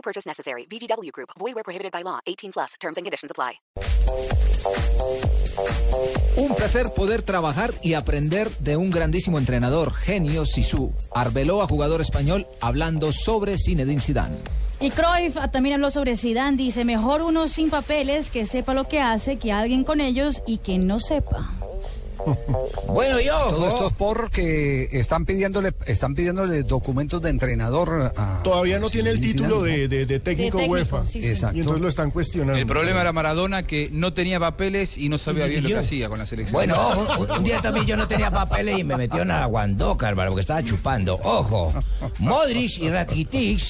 No purchase necessary. VGW Group. Void where prohibited by law. 18 plus. Terms and conditions apply. Un placer poder trabajar y aprender de un grandísimo entrenador, genio Sisu. Arbeló a jugador español hablando sobre Zinedine Zidane. Y Cruyff también habló sobre Zidane, dice, mejor uno sin papeles que sepa lo que hace que alguien con ellos y que no sepa. Bueno, yo. Todo esto es porque están pidiéndole, están pidiéndole documentos de entrenador a. Todavía no tiene el título de, de- de técnico De técnico, UEFA. sí, sí. Exacto. Y entonces lo están cuestionando. El problema era Maradona que no tenía papeles y no sabía bien lo que hacía con la selección. Bueno, ojo, un, un día también yo no tenía papeles y me metió en Aguandoca, hermano, porque estaba chupando. Ojo, Modric y Rakitic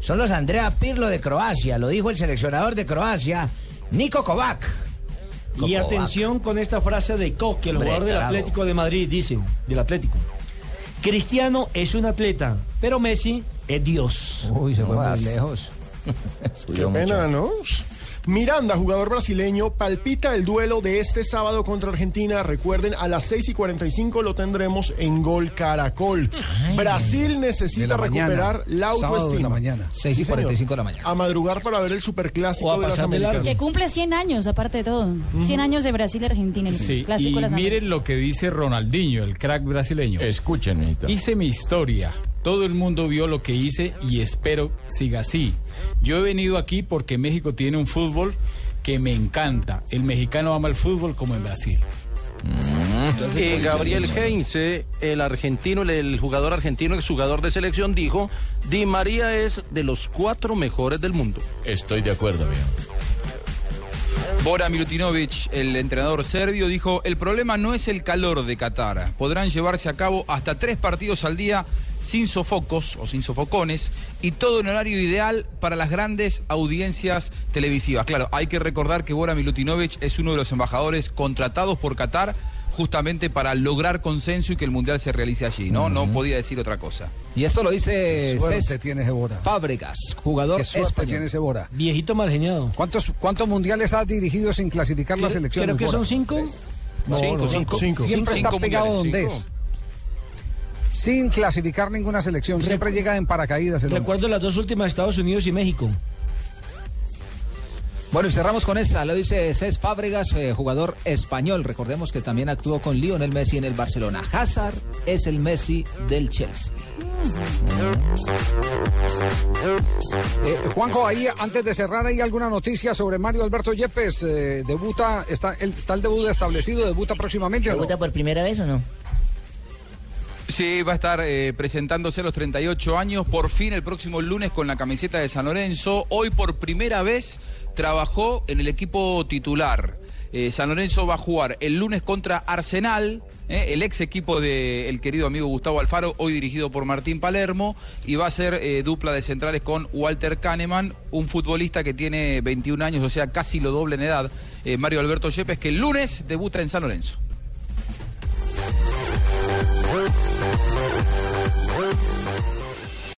son los Andrea Pirlo de Croacia, lo dijo el seleccionador de Croacia, Niko Kovac. Y atención con esta frase de Coque, el jugador del. Atlético de Madrid, dice, del Atlético. Cristiano es un atleta, pero Messi es Dios. Uy, se fue muy lejos. Qué pena, ¿no? Miranda, jugador brasileño, palpita el duelo de este sábado contra Argentina. Recuerden, a las 6 y 45 lo tendremos en Gol Caracol. Brasil necesita la mañana. recuperar la de autoestima. la mañana. 6 y Sí, señor. 45 de la mañana. A madrugar para ver el superclásico de las. Américas. Que cumple 100 años, aparte de todo. 100 años de Brasil y Argentina, el Sí, clásico y miren lo que dice Ronaldinho, el crack brasileño. Escuchen, Hice mi historia. Todo el mundo vio lo que hice y espero siga así. Yo he venido aquí porque México tiene un fútbol que me encanta. El mexicano ama el fútbol como en Brasil. Y Gabriel Heinze, el argentino, el, el jugador argentino, el jugador de selección, dijo, Di María es de los cuatro mejores del mundo. Estoy de acuerdo, amigo. Bora Milutinovic, el entrenador serbio, dijo, el problema no es el calor de Qatar. Podrán llevarse a cabo hasta tres partidos al día sin sofocos o sin sofocones y todo en horario ideal para las grandes audiencias televisivas. Claro, hay que recordar que Bora Milutinovic es uno de los embajadores contratados por Qatar justamente para lograr consenso y que el Mundial se realice allí, ¿no? No podía decir otra cosa. Y esto lo dice Suerte Cés tiene Gebora. Fábregas, jugador Qué suerte español. tiene ese Bora. Viejito mal geniado. ¿Cuántos, ¿Cuántos mundiales ha dirigido sin clasificar la selección? Creo que Bora? son cinco. cinco, cinco. Cinco. Siempre está Cinco pegado donde es. Sin clasificar ninguna selección. Siempre llega en paracaídas. el hombre. Recuerdo las dos últimas, Estados Unidos y México. Bueno, y cerramos con esta, lo dice Cés Fábregas, eh, jugador español. Recordemos que también actuó con Lionel Messi en el Barcelona. Hazard es el Messi del Chelsea. Eh, Juanjo, ahí antes de cerrar, ¿hay alguna noticia sobre Mario Alberto Yepes? Eh, debuta, está el, está el debut establecido, debuta próximamente. ¿o no? ¿Debuta por primera vez o no? Sí, va a estar eh, presentándose a los 38 años, por fin el próximo lunes con la camiseta de San Lorenzo. Hoy por primera vez trabajó en el equipo titular. Eh, San Lorenzo va a jugar el lunes contra Arsenal, eh, el ex equipo del querido amigo Gustavo Alfaro, hoy dirigido por Martín Palermo, y va a ser dupla de centrales con Walter Kahneman, un futbolista que tiene 21 años, o sea, casi lo doble en edad, Mario Alberto Yepes, que el lunes debuta en San Lorenzo. Thank you.